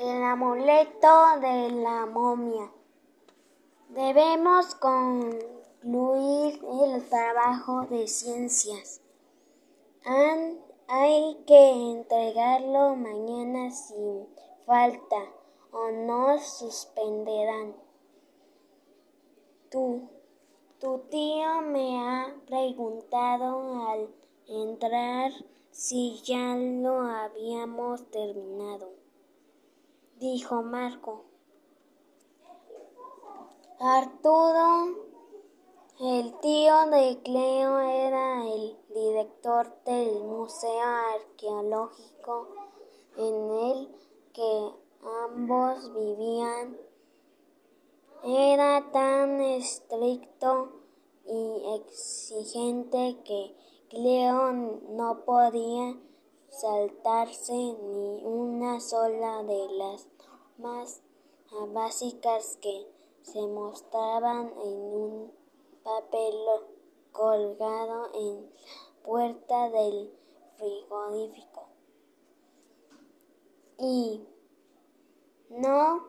El amuleto de la momia. Debemos concluir el trabajo de ciencias. hay que entregarlo mañana sin falta o nos suspenderán. Tu, tu tío me ha preguntado al entrar si ya lo habíamos terminado dijo Marco. Arturo, el tío de Cleo, era el director del Museo Arqueológico en el que ambos vivían. Era tan estricto y exigente que Cleo no podía saltarse ni una sola de las normas básicas que se mostraban en un papel colgado en la puerta del frigorífico. Y no,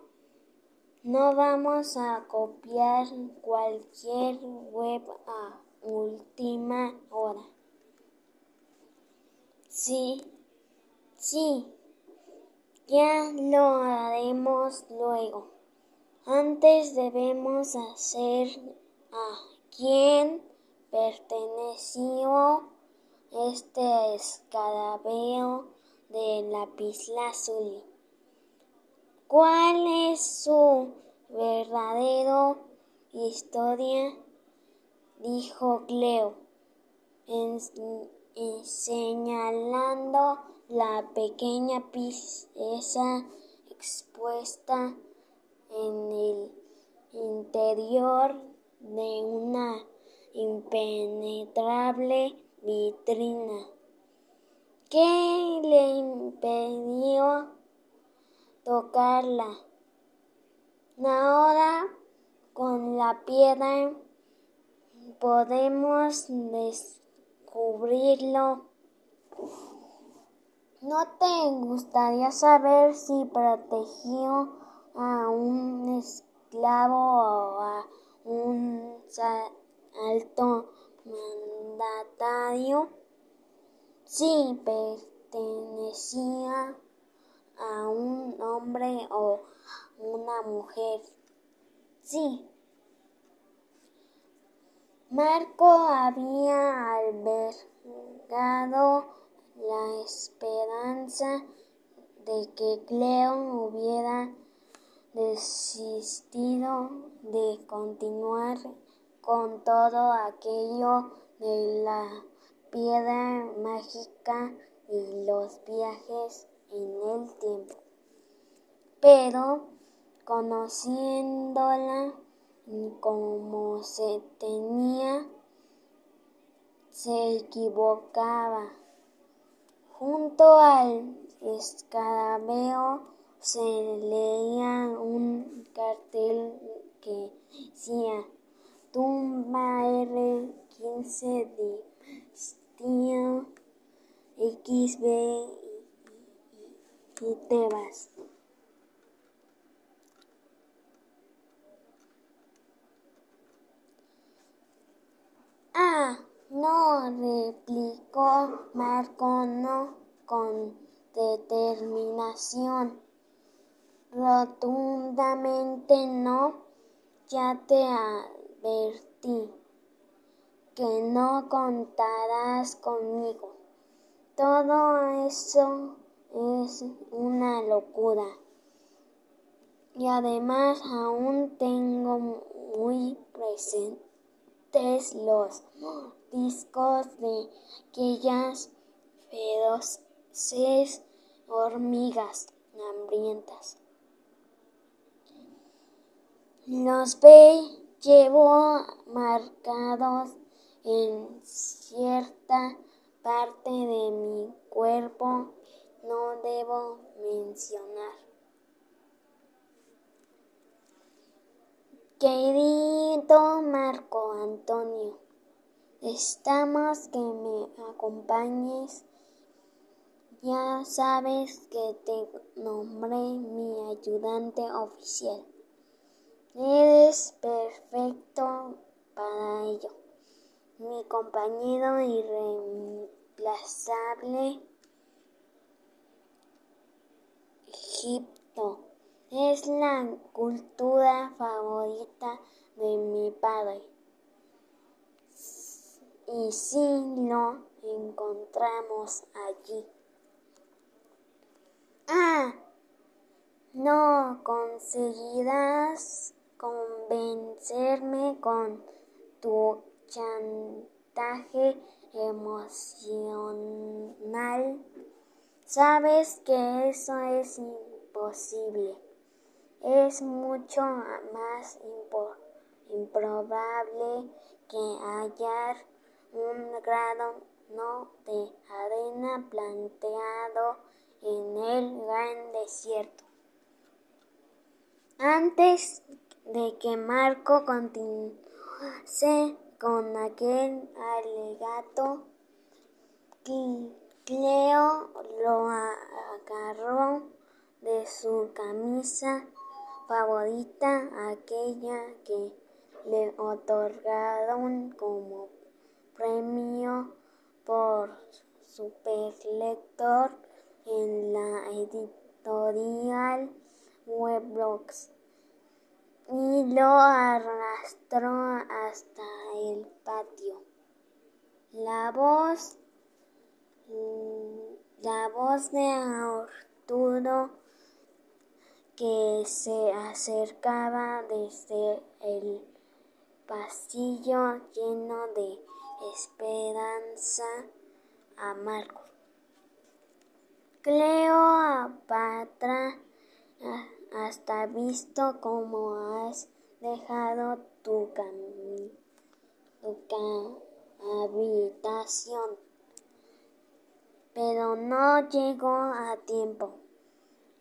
no vamos a copiar cualquier web a última hora. Sí, sí, ya lo haremos luego. Antes debemos hacer a quién perteneció este escarabeo de lapislázuli. ¿Cuál es su verdadero historia? dijo Cleo señalando la pequeña pieza expuesta en el interior de una impenetrable vitrina. ¿Qué le impidió tocarla? Ahora con la piedra podemos descubrirlo. ¿No te gustaría saber si protegió a un esclavo o a un alto mandatario? Si pertenecía a un hombre o una mujer. Sí. Marco había albergado la esperanza de que Cleo hubiera desistido de continuar con todo aquello de la piedra mágica y los viajes en el tiempo. Pero conociéndola como se tenía, se equivocaba. Junto al escarabeo se leía un cartel que decía Tumba R15 de XB y Tebas. Ah, no, replicó Marco, no, con determinación. Rotundamente no, ya te advertí que no contarás conmigo. Todo eso es una locura. Y además aún tengo muy presentes los discos de aquellas feroces hormigas hambrientas. Los ve llevo marcados en cierta parte de mi cuerpo, no debo mencionar. Querido Marco Antonio, estamos que me acompañes Ya sabes que te nombré mi ayudante oficial. Eres perfecto para ello. Mi compañero irreemplazable Egipto es la cultura favorita de mi padre. Y si lo encontramos allí. Ah, no conseguirás convencerme con tu chantaje emocional. Sabes que eso es imposible. Es mucho más improbable que hallar un grado no de arena planteado en el gran desierto. Antes de que Marco continuase con aquel alegato, Cleo lo agarró de su camisa favorita, aquella que le otorgaron como premio por superlector en la editorial Weblogs y lo arrastró hasta el patio. La voz, la voz de Arturo que se acercaba desde el pasillo lleno de esperanza a Marco. Cleopatra, hasta visto cómo has dejado tu, tu habitación, pero no llegó a tiempo.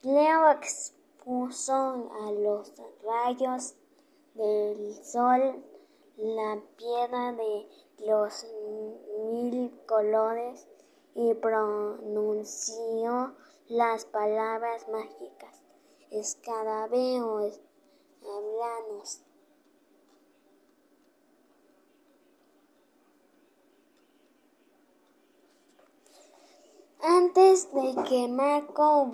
Cleo expuso a los rayos del sol la piedra de los mil colores y pronunció las palabras mágicas. Escarabeo, hablanos. Antes de que Marco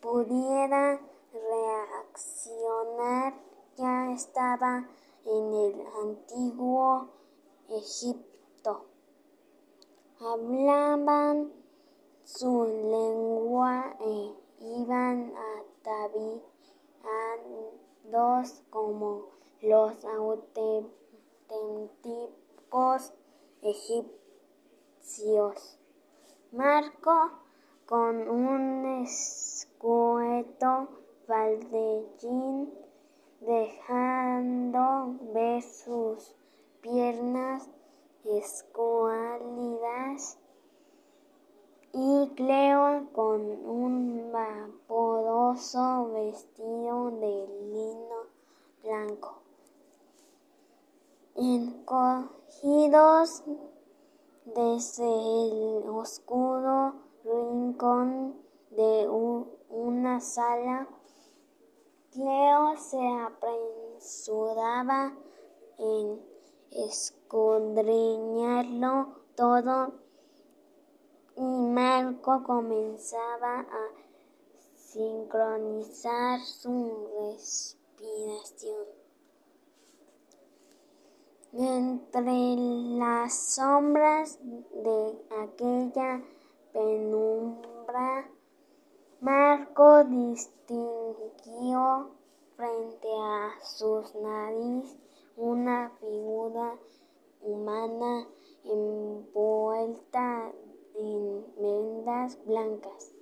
pudiera reaccionar, ya estaba en el antiguo Egipto. Hablaban su lengua e iban ataviados como los auténticos egipcios. Marco, con un escueto baldellín, dejando ver sus piernas escuálidas, y Cleo con un vaporoso vestido de lino blanco. Encogidos desde el oscuro rincón de una sala, Cleo se apresuraba en escudriñarlo todo y Marco comenzaba a sincronizar su respiración. Entre las sombras de aquella penumbra, Marco distinguió frente a sus nariz una figura humana envuelta en vendas blancas,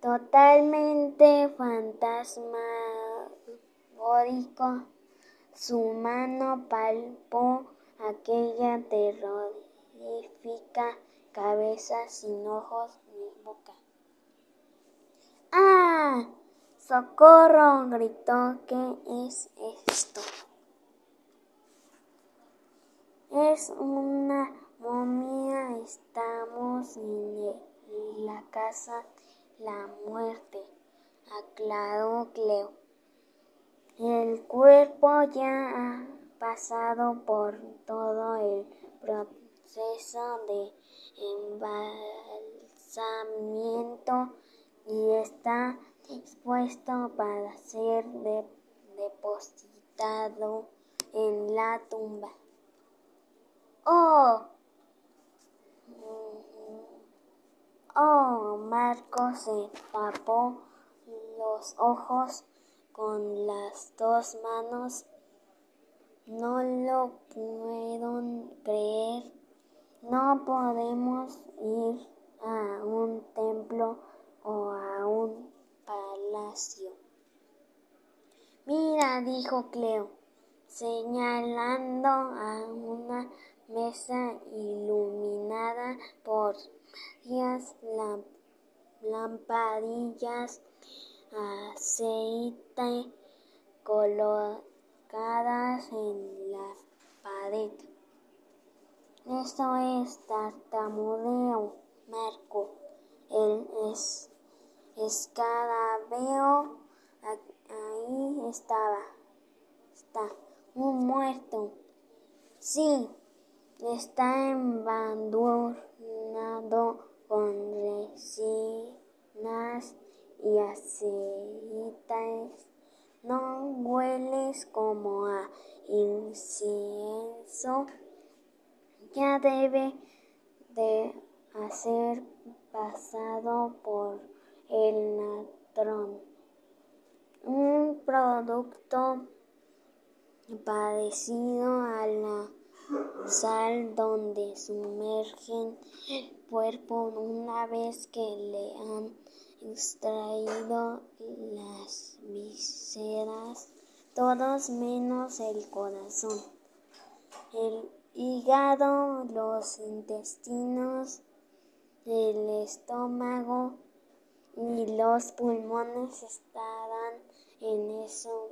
totalmente fantasmagórico. Su mano palpó aquella terrorífica cabeza sin ojos ni boca. ¡Ah! ¡Socorro! gritó. ¿Qué es esto? Es una Momia, estamos en la casa la muerte, aclaró Cleo. El cuerpo ya ha pasado por todo el proceso de embalsamiento y está dispuesto para ser depositado en la tumba. ¡Oh! Oh, Marco se tapó los ojos con las dos manos. No lo puedo creer. No podemos ir a un templo o a un palacio. Mira, dijo Cleo, señalando a una mesa iluminada por lampadillas aceite colocadas en la pared. Esto es tartamudeo, Marco. El es, escarabeo ahí estaba. Está un muerto. Sí, está embadurnado con resinas y aceites. No hueles como a incienso. Ya debe de hacer pasado por el natrón. Un producto parecido a la sal donde sumergen el cuerpo una vez que le han extraído las vísceras, todos menos el corazón, el hígado, los intestinos, el estómago y los pulmones estarán en esos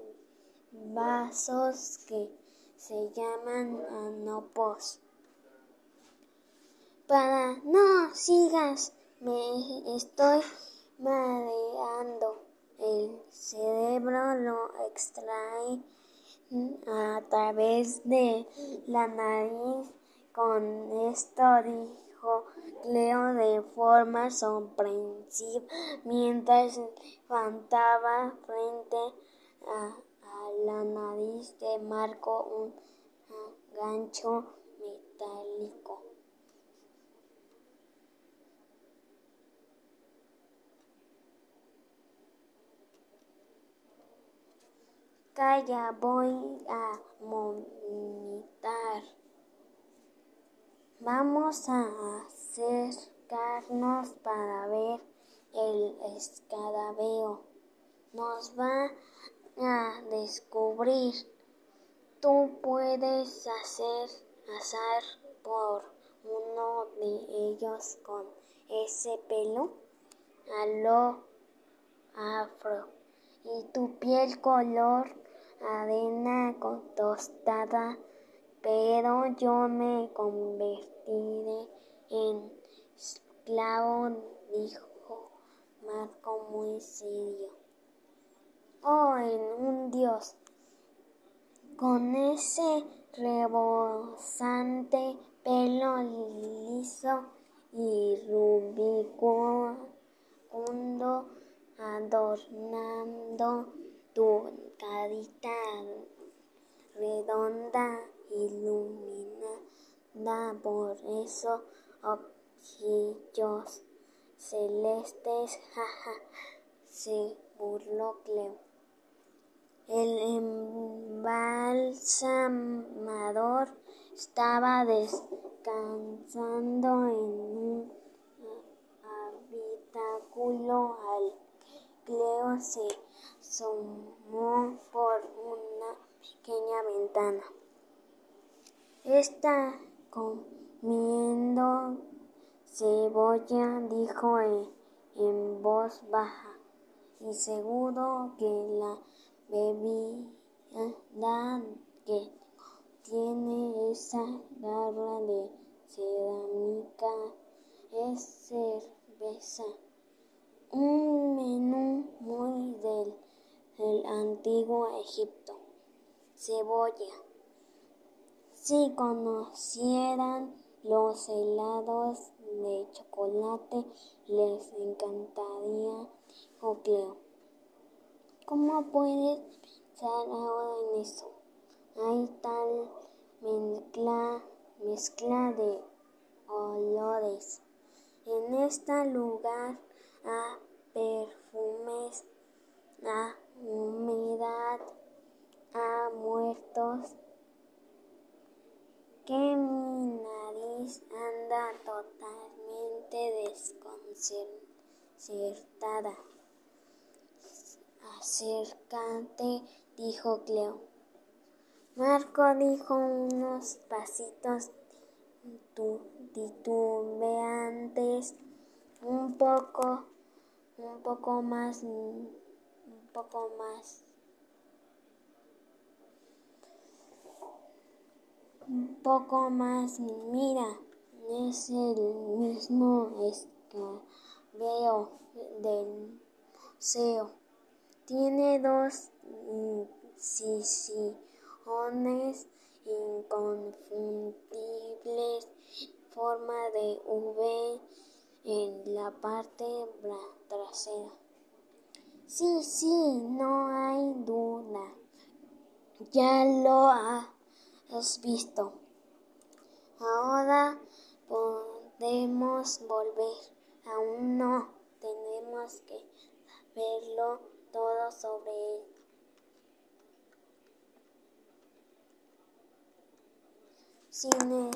vasos que se llaman anopos. Para no sigas, me estoy mareando. El cerebro lo extrae a través de la nariz. Con esto dijo Cleo de forma sorpresiva mientras levantaba frente a la nariz de Marco un gancho metálico. Calla, voy a vomitar. Vamos a acercarnos para ver el escarabeo. Nos va a descubrir. Tú puedes hacer azar por uno de ellos con ese pelo. A lo afro. Y tu piel color arena tostada, pero yo me convertiré en esclavo, dijo Marco muy serio oh, en un dios. Con ese rebosante pelo liso y rubicundo adornando tu carita redonda iluminada por esos ojillos celestes, jaja, se burló Cleo. El embalsamador estaba descansando en un habitáculo al Cleo se asomó por una pequeña ventana. Está comiendo cebolla, dijo en voz baja, y seguro que la bebida que tiene esa garra de cerámica es cerveza. Un menú muy del, del antiguo Egipto. Cebolla. Si conocieran los helados de chocolate, les encantaría, Cleo. ¿Cómo puedes pensar ahora en eso? Hay tal mezcla, mezcla de olores. En este lugar a perfumes, a humedad, a muertos, que mi nariz anda totalmente desconcertada. Acércate, dijo Cleo. Marco dijo unos pasitos titubeantes, un poco, un poco más, un poco más. Un poco más, mira, es el mismo escabeo del museo. Tiene dos incisiones inconfundibles forma de V en la parte trasera. Sí, sí, no hay duda. Ya lo has visto. Ahora podemos volver. Aún no. Tenemos que saberlo todo sobre él. Sin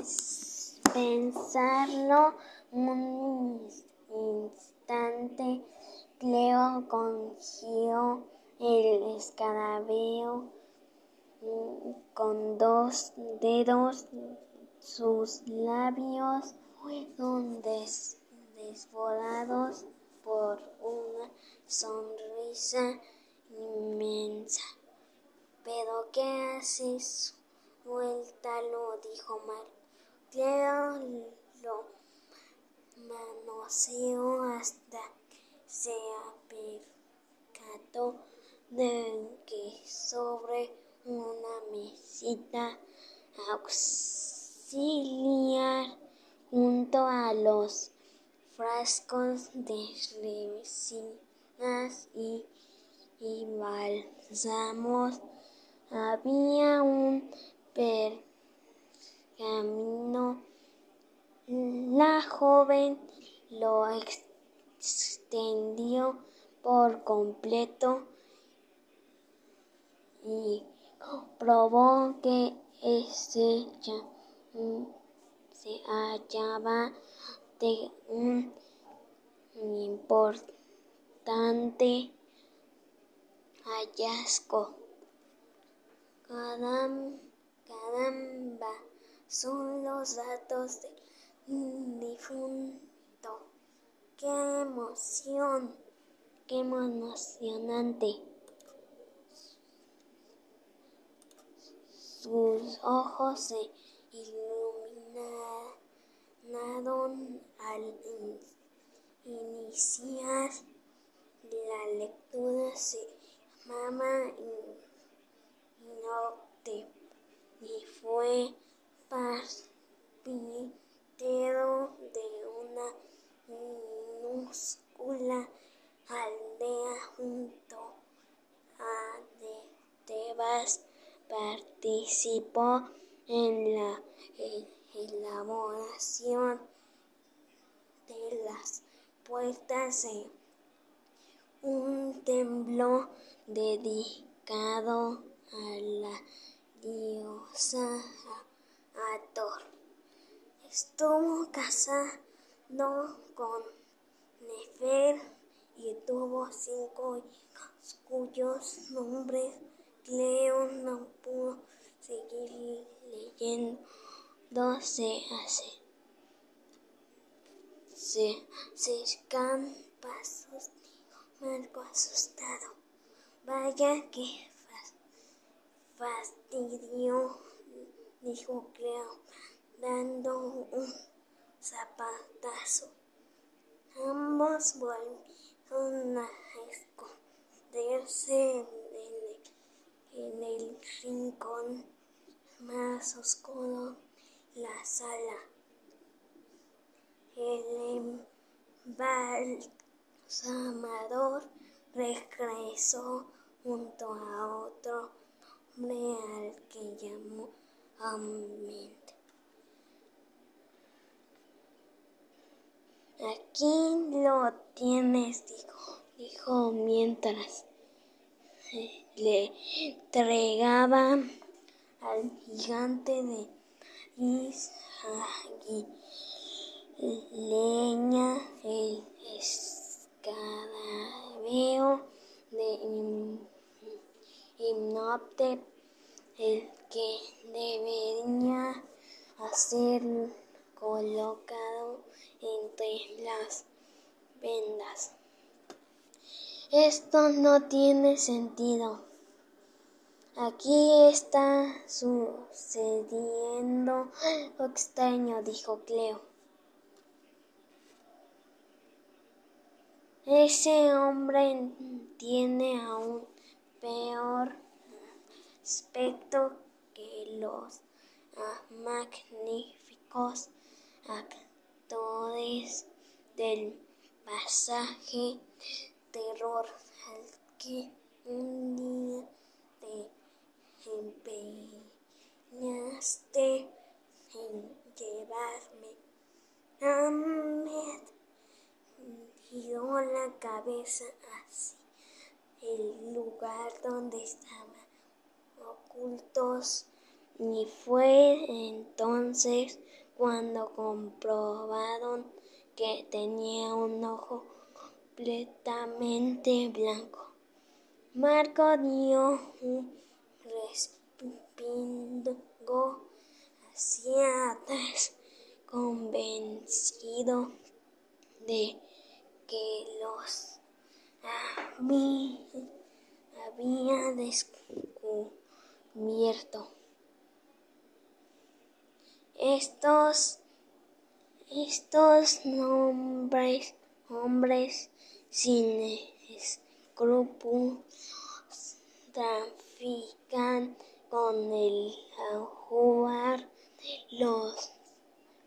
pensarlo un instante, Cleo cogió el escarabeo con dos dedos. Sus labios fueron desbordados por una sonrisa inmensa. ¿Pero qué haces? Suéltalo, dijo Mar. Cleo lo manoseó hasta que se percató de que sobre una mesita auxiliar junto a los frascos de resinas y, y había un pergamino. La joven lo extendió por completo y probó que ese ya se hallaba de un importante hallazgo. Caramba, son los datos del difunto. ¡Qué emoción! ¡Qué emocionante! Sus ojos se iluminaron al iniciar la lectura. Se llamaba Inote y fue carpintero de una minúscula aldea junto a Tebas participó en la elaboración de las puertas de un templo dedicado a la diosa Ator. Estuvo casado con Nefer y tuvo cinco hijos cuyos nombres Cleo no pudo seguir leyendo. Se hace. Se acercan pasos, Marco asustado. Vaya que fastidio, dijo Cleo. dando un zapatazo. Ambos volvieron a esconderse en el, rincón más oscuro la sala. El embalsamador regresó junto a otro hombre al que llamó Amén. Aquí lo tienes, dijo, dijo mientras le entregaba al gigante de leña el escabeo de Himnoptep, el que debería hacer colocado entre las vendas. Esto no tiene sentido. Aquí está sucediendo algo extraño, dijo Cleo. Ese hombre tiene aún peor aspecto que los magníficos actores del pasaje terror al que un día empeñaste en llevarme. Ahmed giró la cabeza hacia el lugar donde estaban ocultos y fue entonces cuando comprobaron que tenía un ojo completamente blanco. Marco dio un respingo hacia atrás, convencido de que los había descubierto. Estos, estos nombres, hombres sin escrúpulos trafican con el ajuar, los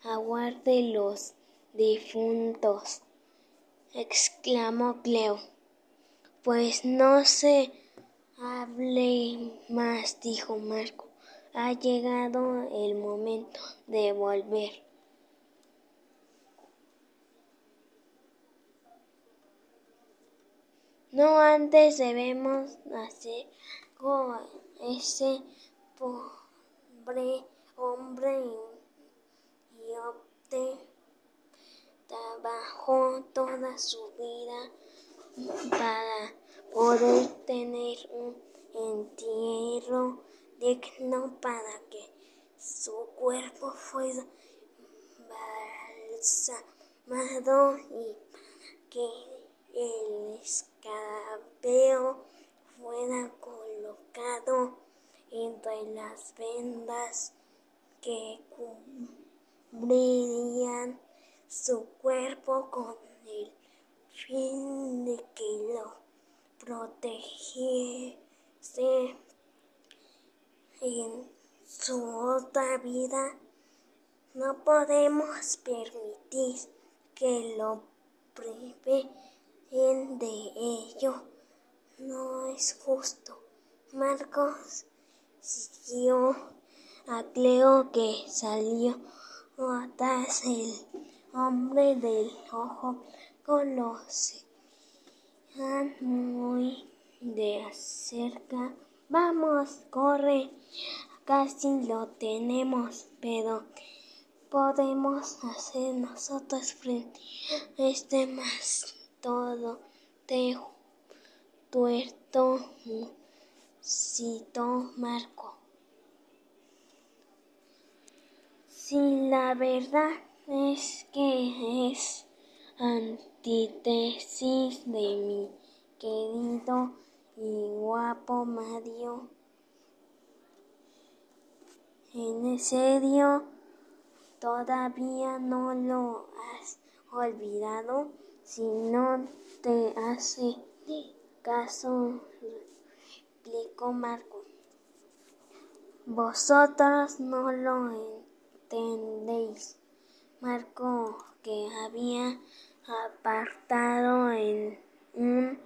aguar de los difuntos, exclamó Cleo. Pues no se hable más, dijo Marco. Ha llegado el momento de volver. No antes debemos hacer ese pobre hombre y opte trabajó toda su vida para poder tener un entierro digno para que su cuerpo fuera balsamado y que el escabeo fuera entre las vendas que cubrirían su cuerpo con el fin de que lo protegiese en su otra vida, no podemos permitir que lo priven de ello. No es justo. Marcos siguió a Cleo que salió atrás el hombre del ojo con los muy de cerca. Vamos, corre. Casi lo tenemos, pero podemos hacer nosotros frente a este más todo te tuerto citó Marco. Si la verdad es que es antítesis de mi querido y guapo Mario. En serio, todavía no lo has olvidado si no te hace caso, explicó Marco. Vosotros no lo entendéis. Marco, que había apartado en un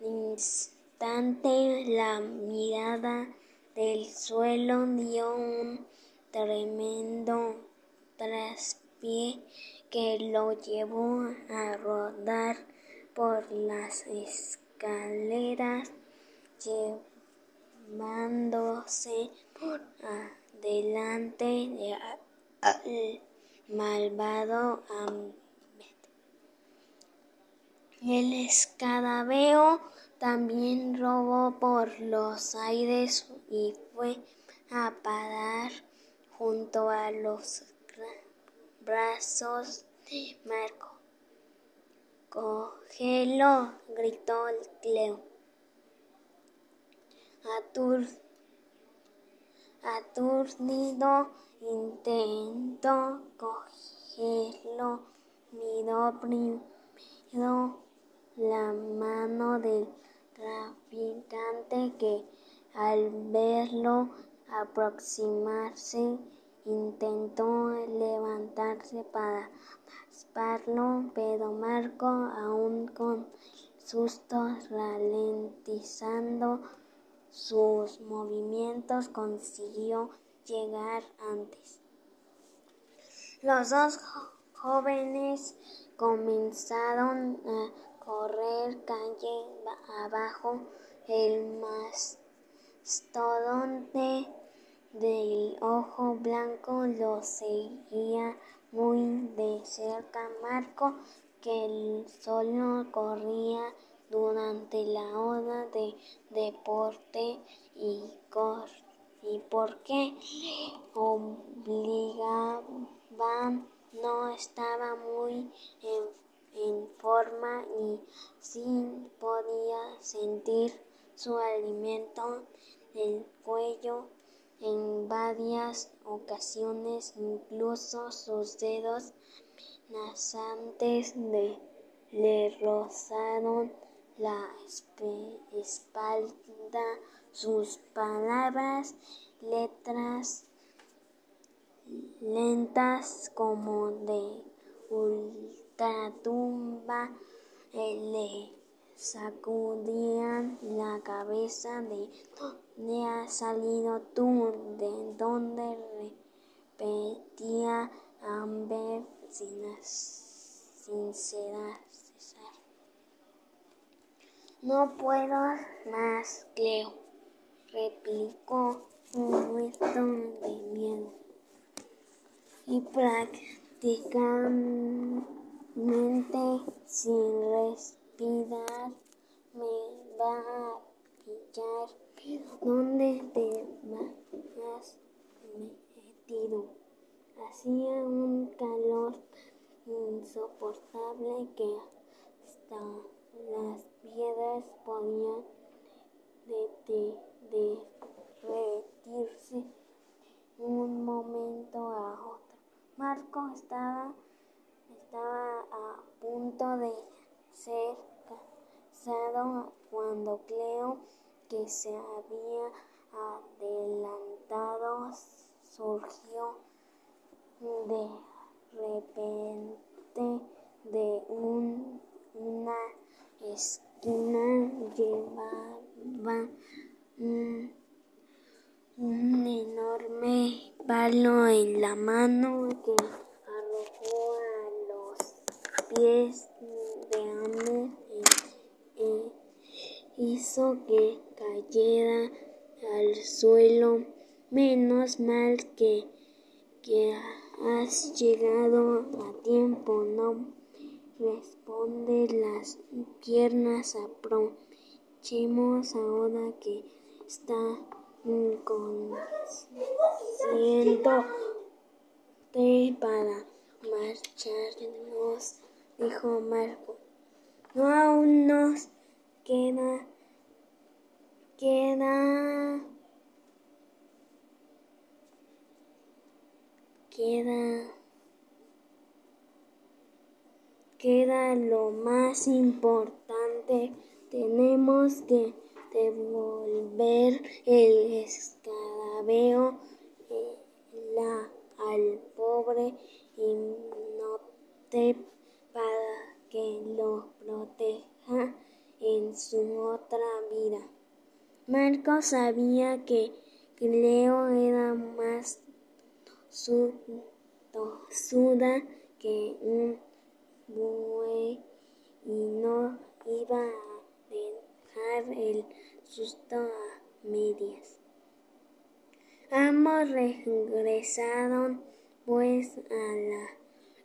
instante la mirada del suelo, dio un tremendo traspié que lo llevó a rodar por las escaleras, llevándose por delante al malvado El escarabeo también robó por los aires y fue a parar junto a los brazos de Marco. Cógelo, gritó Cleo. Aturdido intentó cogerlo, miró primero la mano del traficante que al verlo aproximarse intentó levantarse para rasparlo, pero Marco, aún con susto, ralentizando sus movimientos, consiguió llegar antes. Los dos jóvenes comenzaron a correr calle abajo. El mastodonte del ojo blanco lo seguía muy de cerca. Marco, que solo corría durante la hora de deporte y, cor y porque obligaban no estaba muy en, forma y sí podía sentir su alimento en el cuello en varias ocasiones incluso sus dedos nasantes le rozaron la espalda sus palabras letras lentas como de ultratumba eh, le sacudían la cabeza de dónde has salido tú, de dónde repetía Amber sin, sin cesar. No puedo más, Cleo, replicó un grito de miedo y prácticamente sin respirar me va a pillar. ¿Dónde te has metido? Hacía un calor insoportable que hasta las piedras podían derretirse un momento a otro. Marco estaba, estaba a punto de ser casado cuando Cleo, que se había adelantado, surgió de repente de un, una esquina, llevaba un enorme palo en la mano que arrojó a los pies de Ame e hizo que cayera al suelo. Menos mal que, que has llegado a tiempo, ¿no? Responde las piernas. Aprovechemos ahora que está de para marcharnos, dijo Marco. No aún nos queda, queda, queda, queda lo más importante. Tenemos que devolver el escarabeo eh, al pobre Inhotep para que lo proteja en su otra vida. Marco sabía que Cleo era más suda que un y no iba a dejar el susto a medias. Ambos regresaron pues a la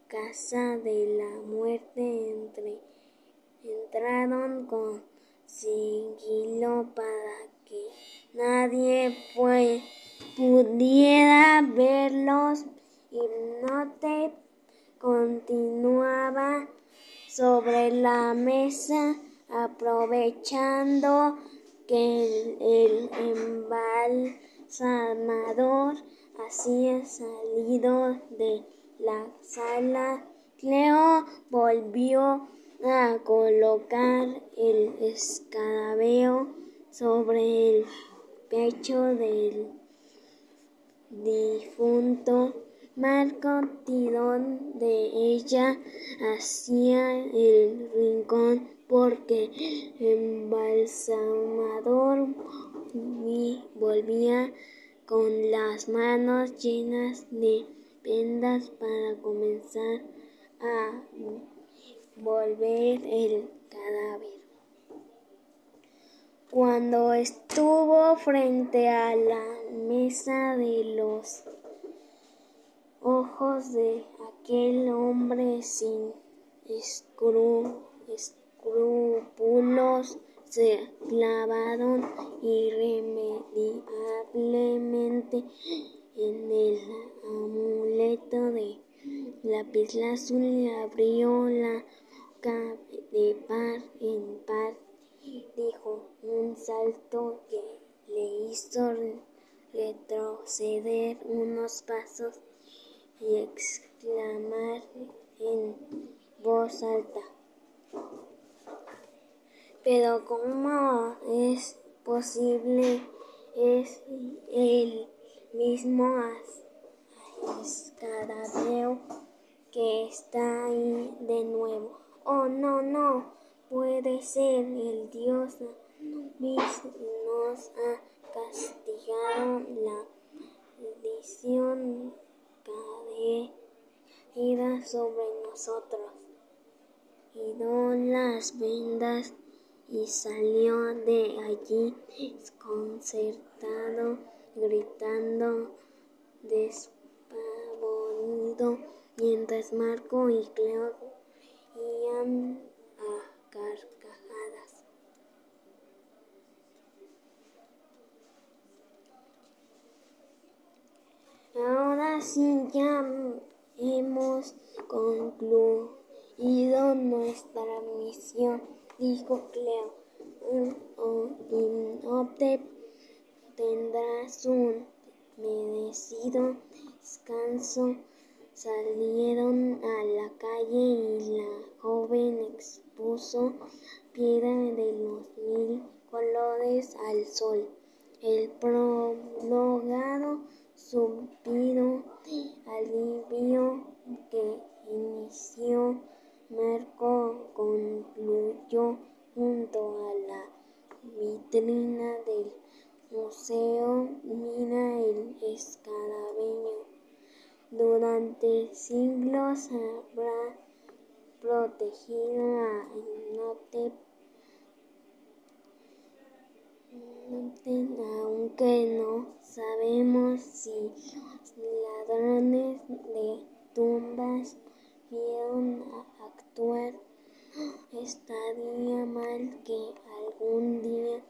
casa de la muerte entre entraron con sigilo para que nadie pudiera verlos y no te continuaba sobre la mesa aprovechando que el, embalsamador hacía salido de la sala. Cleo volvió a colocar el escarabeo sobre el pecho del difunto. Marco tiró de ella hacia el rincón porque embalsamador volvía con las manos llenas de vendas para comenzar a volver el cadáver. Cuando estuvo frente a la mesa de los ojos de aquel hombre sin escrúpulos se clavaron irremediablemente en el amuleto de lapislázuli y abrió la de par en par, dijo un salto que le hizo retroceder unos pasos y exclamar en voz alta. Pero ¿cómo es posible? Es el mismo escarabeo que está ahí de nuevo. Oh, no, no, puede ser. El Dios nos ha castigado la maldición caída sobre nosotros. Quitó las vendas y salió de allí desconcertado, gritando despavorido, mientras Marco y Cleo iban a carcajadas. Ahora sí ya hemos concluido nuestra misión, dijo Cleo. Inhotep tendrá su merecido descanso salieron a la calle y la joven expuso piedra de los mil colores al sol. El prolongado suspiro alivio que inició Marco concluyó junto a la vitrina del museo. Mira el escarabeño durante siglos habrá protegido a Inhotep, aunque no sabemos si ladrones de tumbas vieron actuar. Estaría mal que algún día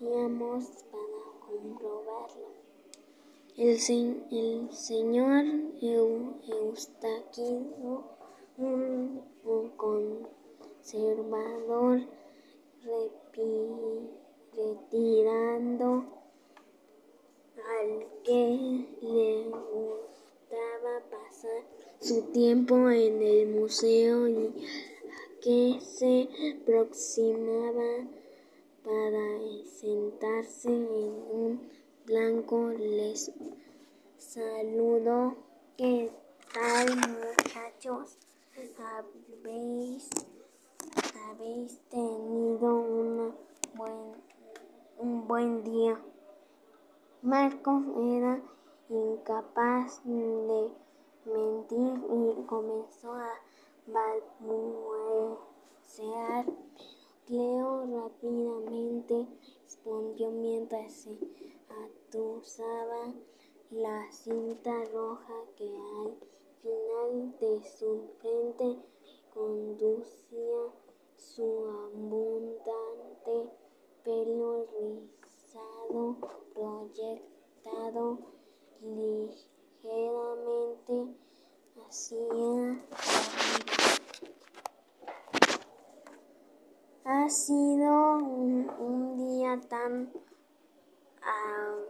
volviéramos para comprobarlo. El, señor Eustaquio, un, conservador, retirando al que le gustaba su tiempo en el museo y que se aproximaba para sentarse en un blanco les saludó. ¿Qué tal muchachos? ¿Habéis, habéis tenido una buen, un buen día? Marco era incapaz de mentir y comenzó a balbucear. Cleo rápidamente respondió mientras se atusaba la cinta roja que al final de su frente conducía su abundante pelo rizado proyectado ligeramente hacia Ha sido un, día tan uh,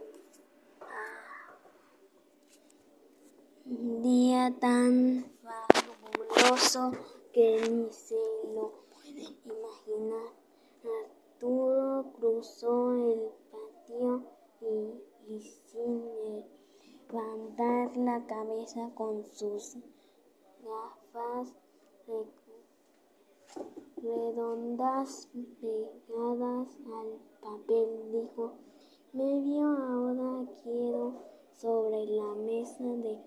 un día tan fabuloso que ni se lo puede imaginar. Arturo cruzó el patio y, y sin levantar la cabeza con sus gafas redondas pegadas al papel, dijo, medio ahora quiero sobre la mesa de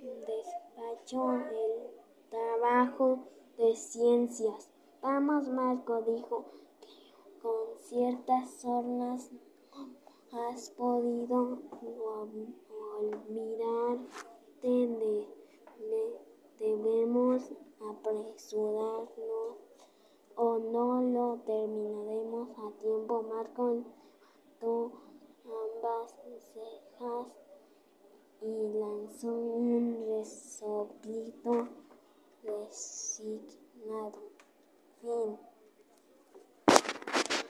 despacho el trabajo de ciencias. Vamos, Marco, dijo, ciertas sornas has podido olvidarte de, de debemos apresurarnos o no lo terminaremos a tiempo. Marco levantó ambas cejas y lanzó un resoplito resignado. Fin.